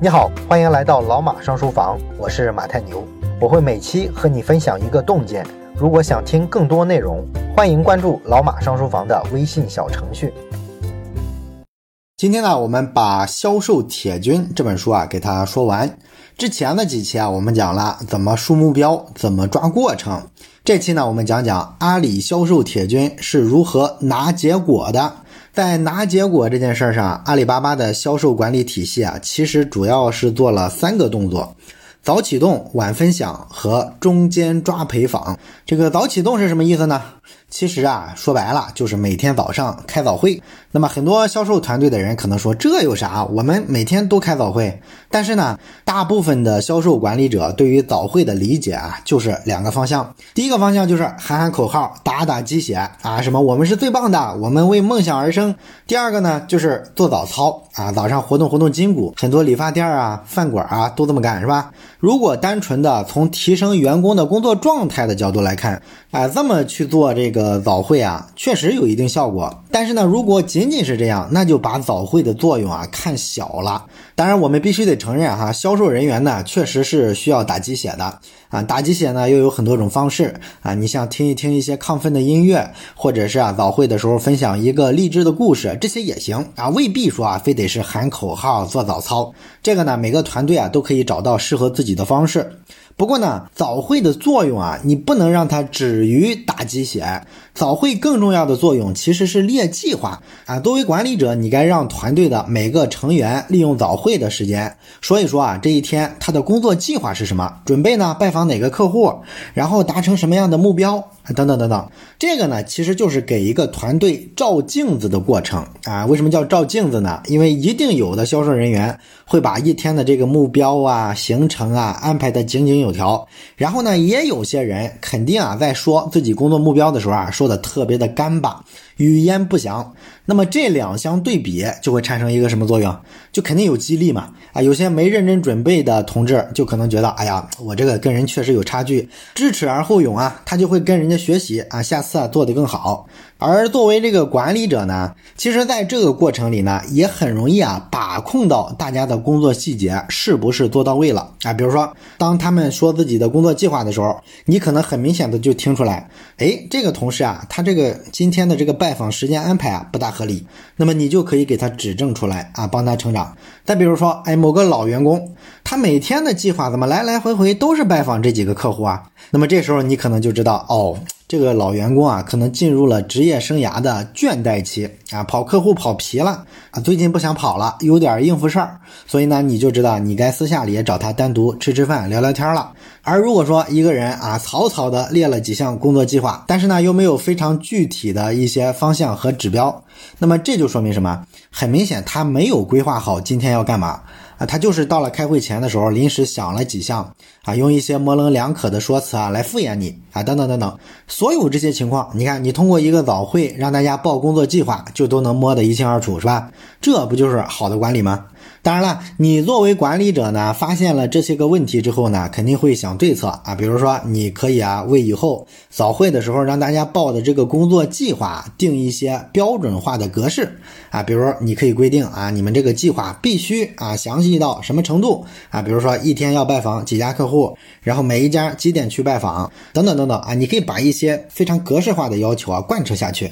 你好，欢迎来到老马上书房，我是马太牛，我会每期和你分享一个洞见。如果想听更多内容，欢迎关注老马上书房的微信小程序。今天呢，我们把《销售铁军》这本书啊给它说完。之前的几期啊，我们讲了怎么树目标，怎么抓过程。这期呢，我们讲讲阿里销售铁军是如何拿结果的。在拿结果这件事儿上，阿里巴巴的销售管理体系啊，其实主要是做了三个动作：早启动、晚分享和中间抓陪访。这个早启动是什么意思呢？其实啊，说白了就是每天早上开早会。那么很多销售团队的人可能说，这有啥？我们每天都开早会。但是呢，大部分的销售管理者对于早会的理解啊，就是两个方向。第一个方向就是喊喊口号、打打鸡血啊，什么我们是最棒的，我们为梦想而生。第二个呢，就是做早操啊，早上活动活动筋骨。很多理发店啊、饭馆啊都这么干，是吧？如果单纯的从提升员工的工作状态的角度来看，啊，这么去做这个早会啊，确实有一定效果。但是呢，如果仅仅是这样，那就把早会的作用啊看小了。当然，我们必须得承认哈，销售人员呢确实是需要打鸡血的啊。打鸡血呢又有很多种方式啊，你像听一听一些亢奋的音乐，或者是啊早会的时候分享一个励志的故事，这些也行啊，未必说啊非得是喊口号做早操。这个呢，每个团队啊都可以找到适合自己的方式。不过呢，早会的作用啊，你不能让它止于打鸡血。早会更重要的作用其实是列计划啊。作为管理者，你该让团队的每个成员利用早会的时间，说一说啊，这一天他的工作计划是什么，准备呢拜访哪个客户，然后达成什么样的目标等等等等。这个呢，其实就是给一个团队照镜子的过程啊。为什么叫照镜子呢？因为一定有的销售人员会把一天的这个目标啊、行程啊安排的井井有条，然后呢，也有些人肯定啊，在说自己工作目标的时候啊，说特别的干巴，语焉不详。那么这两相对比，就会产生一个什么作用？就肯定有激励嘛。啊，有些没认真准备的同志，就可能觉得，哎呀，我这个跟人确实有差距，知耻而后勇啊，他就会跟人家学习啊，下次啊做得更好。而作为这个管理者呢，其实在这个过程里呢，也很容易啊把控到大家的工作细节是不是做到位了啊。比如说，当他们说自己的工作计划的时候，你可能很明显的就听出来，哎，这个同事啊，他这个今天的这个拜访时间安排啊不大合理，那么你就可以给他指正出来啊，帮他成长。再比如说，哎，某个老员工，他每天的计划怎么来来回回都是拜访这几个客户啊？那么这时候你可能就知道，哦。这个老员工啊，可能进入了职业生涯的倦怠期啊，跑客户跑疲了啊，最近不想跑了，有点应付事儿，所以呢，你就知道你该私下里找他单独吃吃饭、聊聊天了。而如果说一个人啊，草草的列了几项工作计划，但是呢，又没有非常具体的一些方向和指标，那么这就说明什么？很明显，他没有规划好今天要干嘛。啊，他就是到了开会前的时候，临时想了几项啊，用一些模棱两可的说辞啊来敷衍你啊，等等等等，所有这些情况，你看你通过一个早会让大家报工作计划，就都能摸得一清二楚，是吧？这不就是好的管理吗？当然了，你作为管理者呢，发现了这些个问题之后呢，肯定会想对策啊。比如说，你可以啊，为以后早会的时候让大家报的这个工作计划定一些标准化的格式啊。比如你可以规定啊，你们这个计划必须啊详细到什么程度啊？比如说一天要拜访几家客户，然后每一家几点去拜访，等等等等啊。你可以把一些非常格式化的要求啊贯彻下去。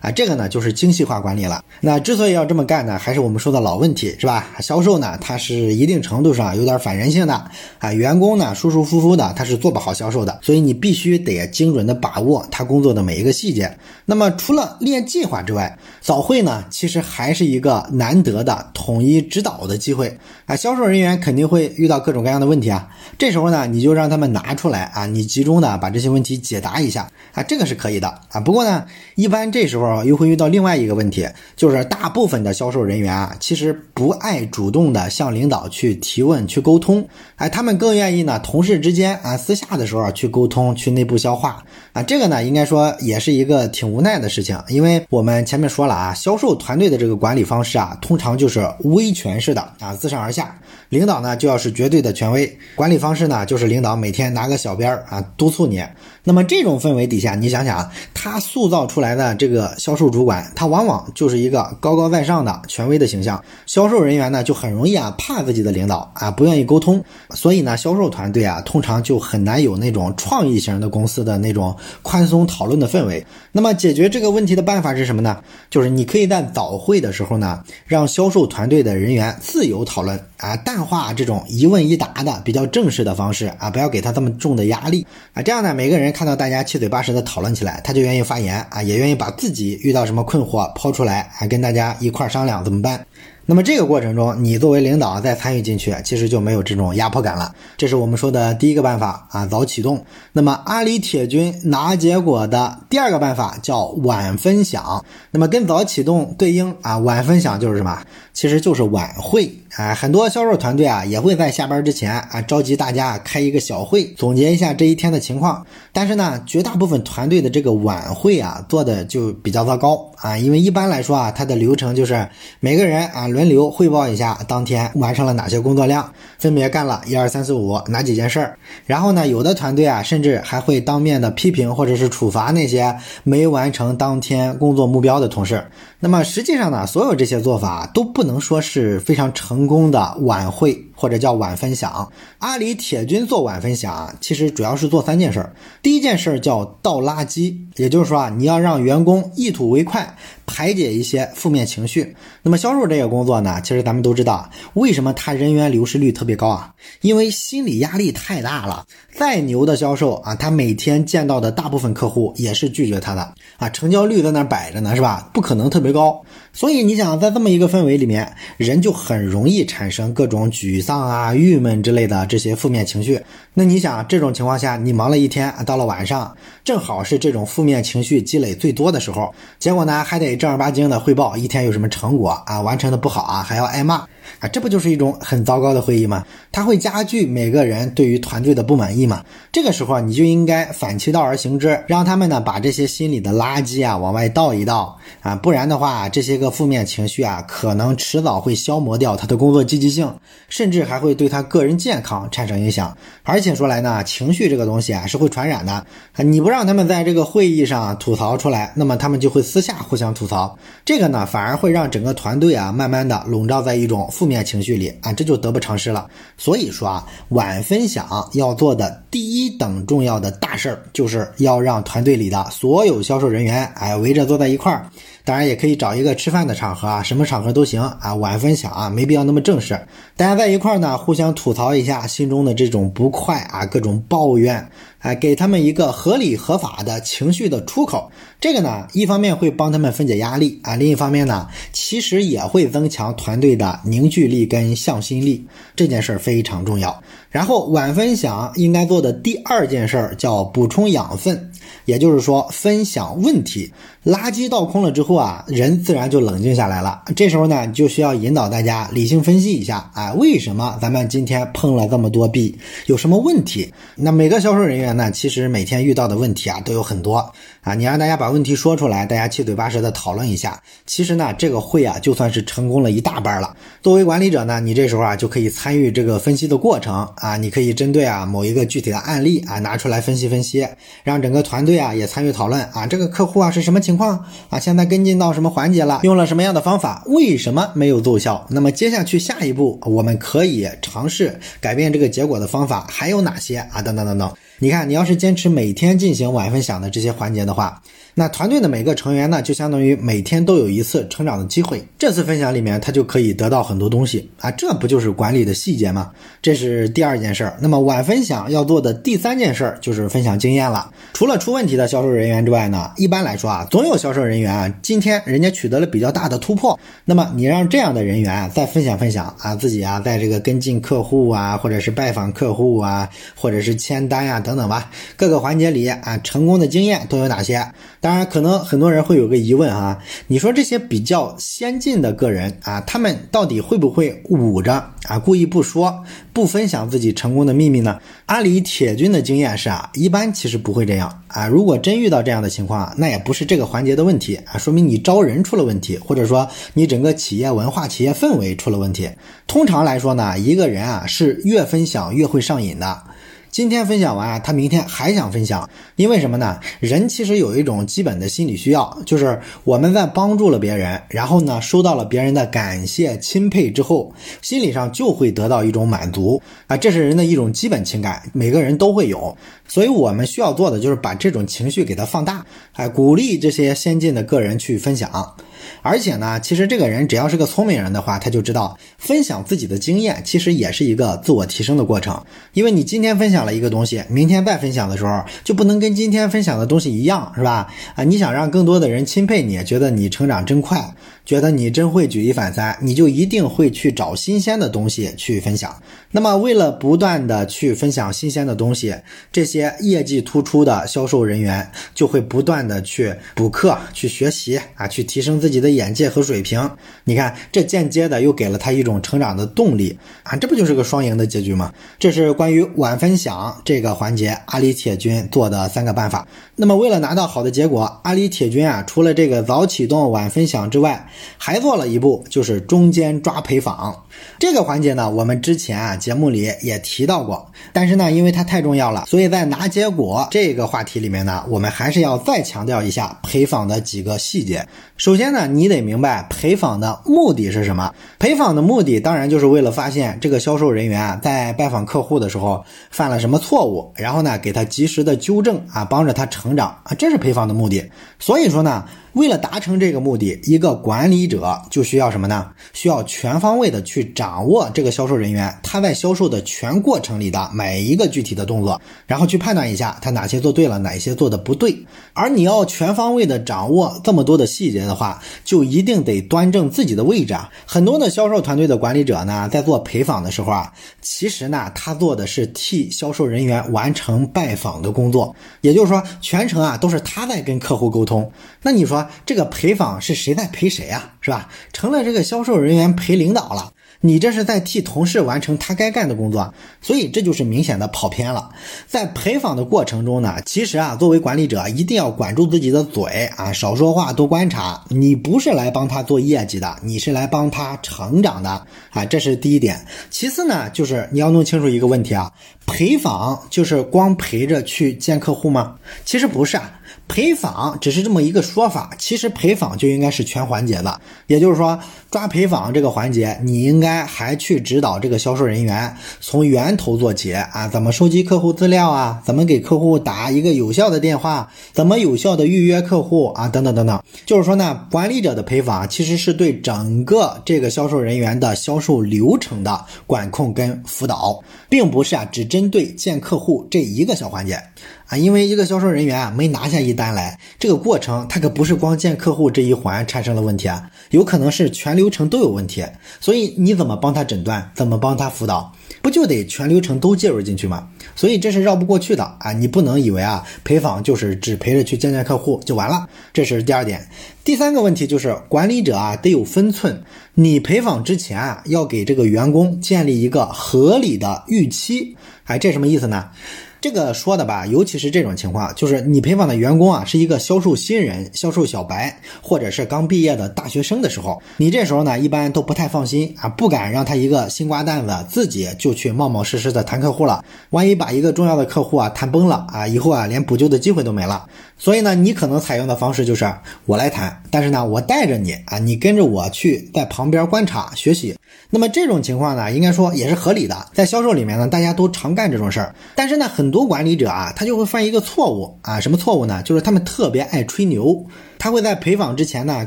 啊，这个呢就是精细化管理了。那之所以要这么干呢，还是我们说的老问题，是吧？销售呢，它是一定程度上有点反人性的啊。员工呢，舒舒服服的，他是做不好销售的。所以你必须得精准的把握他工作的每一个细节。那么除了列计划之外，早会呢，其实还是一个难得的统一指导的机会啊。销售人员肯定会遇到各种各样的问题啊，这时候呢，你就让他们拿出来啊，你集中的把这些问题解答一下啊，这个是可以的啊。不过呢，一般这时候。又会遇到另外一个问题，就是大部分的销售人员啊，其实不爱主动的向领导去提问、去沟通，哎，他们更愿意呢，同事之间啊，私下的时候去沟通、去内部消化。啊，这个呢，应该说也是一个挺无奈的事情，因为我们前面说了啊，销售团队的这个管理方式啊，通常就是威权式的啊，自上而下，领导呢就要是绝对的权威，管理方式呢就是领导每天拿个小鞭儿啊督促你，那么这种氛围底下，你想想啊，他塑造出来的这个。销售主管，他往往就是一个高高在上的权威的形象，销售人员呢就很容易啊怕自己的领导啊，不愿意沟通，所以呢，销售团队啊通常就很难有那种创意型的公司的那种宽松讨论的氛围。那么解决这个问题的办法是什么呢？就是你可以在早会的时候呢，让销售团队的人员自由讨论啊，淡化这种一问一答的比较正式的方式啊，不要给他这么重的压力啊，这样呢，每个人看到大家七嘴八舌的讨论起来，他就愿意发言啊，也愿意把自己遇到什么困惑抛出来，还跟大家一块商量怎么办。那么这个过程中，你作为领导再参与进去，其实就没有这种压迫感了。这是我们说的第一个办法啊，早启动。那么阿里铁军拿结果的第二个办法叫晚分享。那么跟早启动对应啊，晚分享就是什么？其实就是晚会啊。很多销售团队啊，也会在下班之前啊，召集大家开一个小会，总结一下这一天的情况。但是呢，绝大部分团队的这个晚会啊，做的就比较糟糕啊，因为一般来说啊，它的流程就是每个人啊。轮流汇报一下当天完成了哪些工作量，分别干了一二三四五哪几件事儿。然后呢，有的团队啊，甚至还会当面的批评或者是处罚那些没完成当天工作目标的同事。那么实际上呢，所有这些做法都不能说是非常成功的晚会。或者叫晚分享，阿里铁军做晚分享啊，其实主要是做三件事儿。第一件事儿叫倒垃圾，也就是说啊，你要让员工一吐为快，排解一些负面情绪。那么销售这个工作呢，其实咱们都知道，为什么他人员流失率特别高啊？因为心理压力太大了。再牛的销售啊，他每天见到的大部分客户也是拒绝他的啊，成交率在那摆着呢，是吧？不可能特别高。所以你想在这么一个氛围里面，人就很容易产生各种沮丧啊、郁闷之类的这些负面情绪。那你想这种情况下，你忙了一天，到了晚上，正好是这种负面情绪积累最多的时候，结果呢还得正儿八经的汇报一天有什么成果啊，完成的不好啊，还要挨骂啊，这不就是一种很糟糕的会议吗？它会加剧每个人对于团队的不满意嘛？这个时候你就应该反其道而行之，让他们呢把这些心里的垃圾啊往外倒一倒啊，不然的话，这些个。负面情绪啊，可能迟早会消磨掉他的工作积极性，甚至还会对他个人健康产生影响。而且说来呢，情绪这个东西啊是会传染的。你不让他们在这个会议上吐槽出来，那么他们就会私下互相吐槽。这个呢，反而会让整个团队啊，慢慢的笼罩在一种负面情绪里啊，这就得不偿失了。所以说啊，晚分享要做的第一等重要的大事儿，就是要让团队里的所有销售人员哎围着坐在一块儿。当然也可以找一个吃吃饭的场合啊，什么场合都行啊。晚分享啊，没必要那么正式。大家在一块儿呢，互相吐槽一下心中的这种不快啊，各种抱怨。哎，给他们一个合理合法的情绪的出口，这个呢，一方面会帮他们分解压力啊，另一方面呢，其实也会增强团队的凝聚力跟向心力，这件事儿非常重要。然后晚分享应该做的第二件事儿叫补充养分，也就是说分享问题，垃圾倒空了之后啊，人自然就冷静下来了。这时候呢，就需要引导大家理性分析一下啊，为什么咱们今天碰了这么多币，有什么问题？那每个销售人员。呢其实每天遇到的问题啊都有很多啊，你让大家把问题说出来，大家七嘴八舌的讨论一下。其实呢，这个会啊就算是成功了一大半了。作为管理者呢，你这时候啊就可以参与这个分析的过程啊，你可以针对啊某一个具体的案例啊拿出来分析分析，让整个团团队啊也参与讨论啊，这个客户啊是什么情况啊，现在跟进到什么环节了，用了什么样的方法，为什么没有奏效？那么接下去下一步我们可以尝试改变这个结果的方法还有哪些啊？等等等等。你看，你要是坚持每天进行晚分享的这些环节的话。那团队的每个成员呢，就相当于每天都有一次成长的机会。这次分享里面，他就可以得到很多东西啊，这不就是管理的细节吗？这是第二件事儿。那么晚分享要做的第三件事儿就是分享经验了。除了出问题的销售人员之外呢，一般来说啊，总有销售人员啊，今天人家取得了比较大的突破。那么你让这样的人员啊再分享分享啊，自己啊，在这个跟进客户啊，或者是拜访客户啊，或者是签单呀等等吧，各个环节里啊，成功的经验都有哪些？当然，可能很多人会有个疑问啊，你说这些比较先进的个人啊，他们到底会不会捂着啊，故意不说、不分享自己成功的秘密呢？阿里铁军的经验是啊，一般其实不会这样啊。如果真遇到这样的情况，那也不是这个环节的问题啊，说明你招人出了问题，或者说你整个企业文化、企业氛围出了问题。通常来说呢，一个人啊是越分享越会上瘾的。今天分享完啊，他明天还想分享，因为什么呢？人其实有一种基本的心理需要，就是我们在帮助了别人，然后呢，收到了别人的感谢、钦佩之后，心理上就会得到一种满足啊，这是人的一种基本情感，每个人都会有。所以我们需要做的就是把这种情绪给它放大，哎，鼓励这些先进的个人去分享。而且呢，其实这个人只要是个聪明人的话，他就知道分享自己的经验，其实也是一个自我提升的过程。因为你今天分享了一个东西，明天再分享的时候，就不能跟今天分享的东西一样，是吧？啊，你想让更多的人钦佩你，觉得你成长真快。觉得你真会举一反三，你就一定会去找新鲜的东西去分享。那么，为了不断的去分享新鲜的东西，这些业绩突出的销售人员就会不断的去补课、去学习啊，去提升自己的眼界和水平。你看，这间接的又给了他一种成长的动力啊，这不就是个双赢的结局吗？这是关于晚分享这个环节，阿里铁军做的三个办法。那么，为了拿到好的结果，阿里铁军啊，除了这个早启动、晚分享之外，还做了一步，就是中间抓陪访这个环节呢。我们之前啊节目里也提到过，但是呢，因为它太重要了，所以在拿结果这个话题里面呢，我们还是要再强调一下陪访的几个细节。首先呢，你得明白陪访的目的是什么。陪访的目的当然就是为了发现这个销售人员啊在拜访客户的时候犯了什么错误，然后呢给他及时的纠正啊，帮着他成长啊，这是陪访的目的。所以说呢。为了达成这个目的，一个管理者就需要什么呢？需要全方位的去掌握这个销售人员他在销售的全过程里的每一个具体的动作，然后去判断一下他哪些做对了，哪些做的不对。而你要全方位的掌握这么多的细节的话，就一定得端正自己的位置啊。很多的销售团队的管理者呢，在做陪访的时候啊，其实呢，他做的是替销售人员完成拜访的工作，也就是说，全程啊都是他在跟客户沟通。那你说？这个陪访是谁在陪谁啊？是吧？成了这个销售人员陪领导了。你这是在替同事完成他该干的工作，所以这就是明显的跑偏了。在陪访的过程中呢，其实啊，作为管理者一定要管住自己的嘴啊，少说话，多观察。你不是来帮他做业绩的，你是来帮他成长的啊，这是第一点。其次呢，就是你要弄清楚一个问题啊，陪访就是光陪着去见客户吗？其实不是啊。陪访只是这么一个说法，其实陪访就应该是全环节的。也就是说，抓陪访这个环节，你应该还去指导这个销售人员从源头做起啊，怎么收集客户资料啊，怎么给客户打一个有效的电话，怎么有效的预约客户啊，等等等等。就是说呢，管理者的陪访其实是对整个这个销售人员的销售流程的管控跟辅导，并不是啊只针对见客户这一个小环节。啊，因为一个销售人员啊没拿下一单来，这个过程他可不是光见客户这一环产生了问题啊，有可能是全流程都有问题。所以你怎么帮他诊断，怎么帮他辅导，不就得全流程都介入进去吗？所以这是绕不过去的啊！你不能以为啊陪访就是只陪着去见见客户就完了，这是第二点。第三个问题就是管理者啊得有分寸，你陪访之前啊要给这个员工建立一个合理的预期。哎，这什么意思呢？这个说的吧，尤其是这种情况，就是你陪访的员工啊，是一个销售新人、销售小白，或者是刚毕业的大学生的时候，你这时候呢，一般都不太放心啊，不敢让他一个新瓜蛋子自己就去冒冒失失的谈客户了，万一把一个重要的客户啊谈崩了啊，以后啊连补救的机会都没了。所以呢，你可能采用的方式就是我来谈，但是呢，我带着你啊，你跟着我去在旁边观察学习。那么这种情况呢，应该说也是合理的，在销售里面呢，大家都常干这种事儿。但是呢，很多管理者啊，他就会犯一个错误啊，什么错误呢？就是他们特别爱吹牛。他会在陪访之前呢，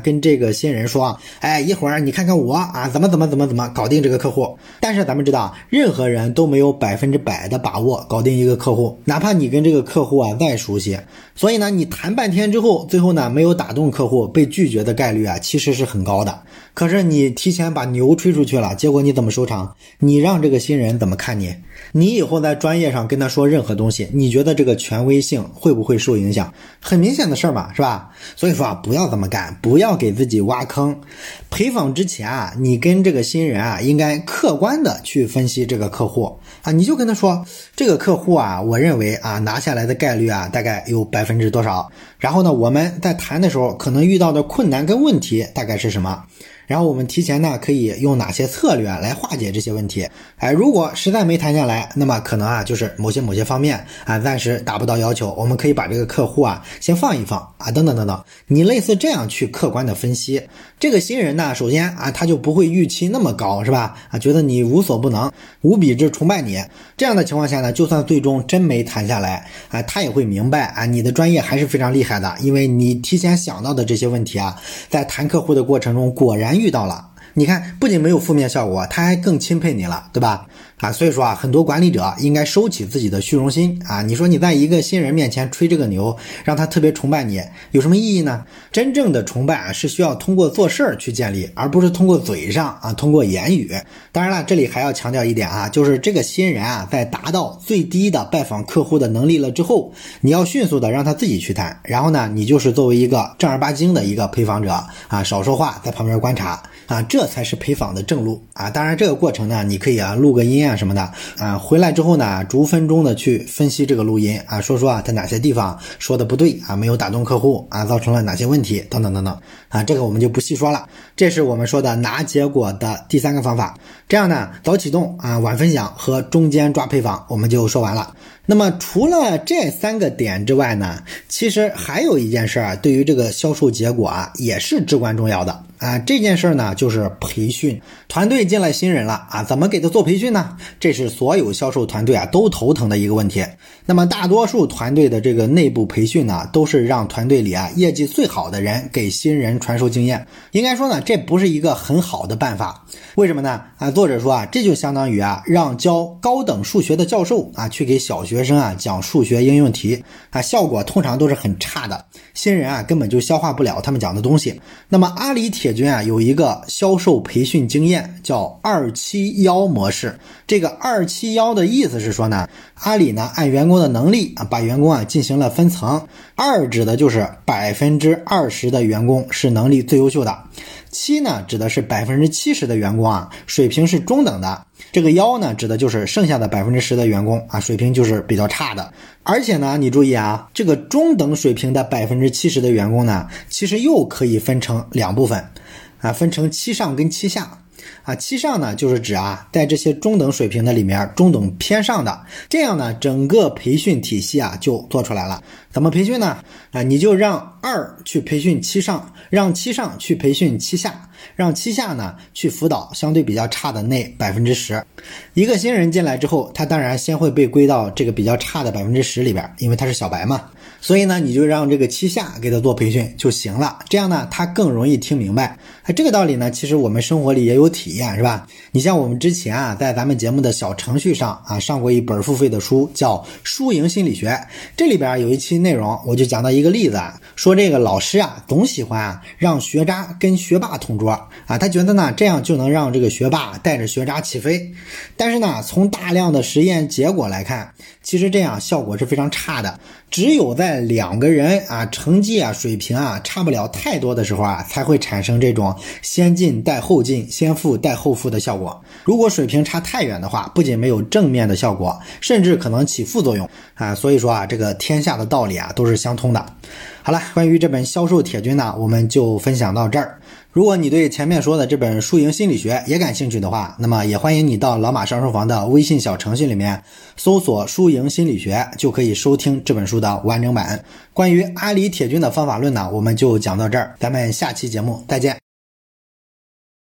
跟这个新人说：“哎，一会儿你看看我啊，怎么怎么怎么怎么搞定这个客户。”但是咱们知道，任何人都没有百分之百的把握搞定一个客户，哪怕你跟这个客户啊再熟悉。所以呢，你谈半天之后，最后呢没有打动客户，被拒绝的概率啊其实是很高的。可是你提前把牛吹出去了，结果你怎么收场？你让这个新人怎么看你？你以后在专业上跟他说任何东西，你觉得这个权威性会不会受影响？很明显的事儿嘛，是吧？所以说啊，不要这么干，不要给自己挖坑。陪访之前啊，你跟这个新人啊，应该客观的去分析这个客户啊，你就跟他说，这个客户啊，我认为啊，拿下来的概率啊，大概有百分之多少？然后呢，我们在谈的时候可能遇到的困难跟问题大概是什么？然后我们提前呢可以用哪些策略来化解这些问题？哎，如果实在没谈下来，那么可能啊就是某些某些方面啊暂时达不到要求，我们可以把这个客户啊先放一放啊，等等等等。你类似这样去客观的分析，这个新人呢，首先啊他就不会预期那么高，是吧？啊，觉得你无所不能，无比之崇拜你。这样的情况下呢，就算最终真没谈下来啊，他也会明白啊，你的专业还是非常厉害的，因为你提前想到的这些问题啊，在谈客户的过程中果然遇到了。你看，不仅没有负面效果，他还更钦佩你了，对吧？啊，所以说啊，很多管理者应该收起自己的虚荣心啊。你说你在一个新人面前吹这个牛，让他特别崇拜你，有什么意义呢？真正的崇拜啊，是需要通过做事儿去建立，而不是通过嘴上啊，通过言语。当然了，这里还要强调一点啊，就是这个新人啊，在达到最低的拜访客户的能力了之后，你要迅速的让他自己去谈，然后呢，你就是作为一个正儿八经的一个陪访者啊，少说话，在旁边观察啊，这才是陪访的正路啊。当然，这个过程呢，你可以啊录个音啊。什么的啊，回来之后呢，逐分钟的去分析这个录音啊，说说啊，他哪些地方说的不对啊，没有打动客户啊，造成了哪些问题等等等等啊，这个我们就不细说了。这是我们说的拿结果的第三个方法。这样呢，早启动啊，晚分享和中间抓配方，我们就说完了。那么除了这三个点之外呢，其实还有一件事儿啊，对于这个销售结果啊，也是至关重要的啊。这件事儿呢，就是培训团队进来新人了啊，怎么给他做培训呢？这是所有销售团队啊都头疼的一个问题。那么大多数团队的这个内部培训呢，都是让团队里啊业绩最好的人给新人传授经验。应该说呢，这不是一个很好的办法。为什么呢？啊，作者说啊，这就相当于啊，让教高等数学的教授啊去给小学。学生啊讲数学应用题啊，效果通常都是很差的，新人啊根本就消化不了他们讲的东西。那么阿里铁军啊有一个销售培训经验叫二七幺模式。这个二七幺的意思是说呢，阿里呢按员工的能力啊把员工啊进行了分层，二指的就是百分之二十的员工是能力最优秀的。七呢，指的是百分之七十的员工啊，水平是中等的。这个幺呢，指的就是剩下的百分之十的员工啊，水平就是比较差的。而且呢，你注意啊，这个中等水平的百分之七十的员工呢，其实又可以分成两部分，啊，分成七上跟七下。啊，七上呢，就是指啊，在这些中等水平的里面，中等偏上的，这样呢，整个培训体系啊就做出来了。怎么培训呢？啊，你就让二去培训七上，让七上去培训七下，让七下呢去辅导相对比较差的那百分之十。一个新人进来之后，他当然先会被归到这个比较差的百分之十里边，因为他是小白嘛。所以呢，你就让这个七下给他做培训就行了，这样呢，他更容易听明白。哎，这个道理呢，其实我们生活里也有体验，是吧？你像我们之前啊，在咱们节目的小程序上啊，上过一本付费的书，叫《输赢心理学》。这里边有一期内容，我就讲到一个例子，说这个老师啊，总喜欢啊让学渣跟学霸同桌啊，他觉得呢，这样就能让这个学霸带着学渣起飞。但是呢，从大量的实验结果来看，其实这样效果是非常差的。只有在两个人啊成绩啊水平啊差不了太多的时候啊，才会产生这种先进带后进、先富带后富的效果。如果水平差太远的话，不仅没有正面的效果，甚至可能起副作用啊。所以说啊，这个天下的道理啊都是相通的。好了，关于这本销售铁军呢，我们就分享到这儿。如果你对前面说的这本《输赢心理学》也感兴趣的话，那么也欢迎你到老马上书房的微信小程序里面搜索“输赢心理学”，就可以收听这本书的完整版。关于阿里铁军的方法论呢，我们就讲到这儿，咱们下期节目再见。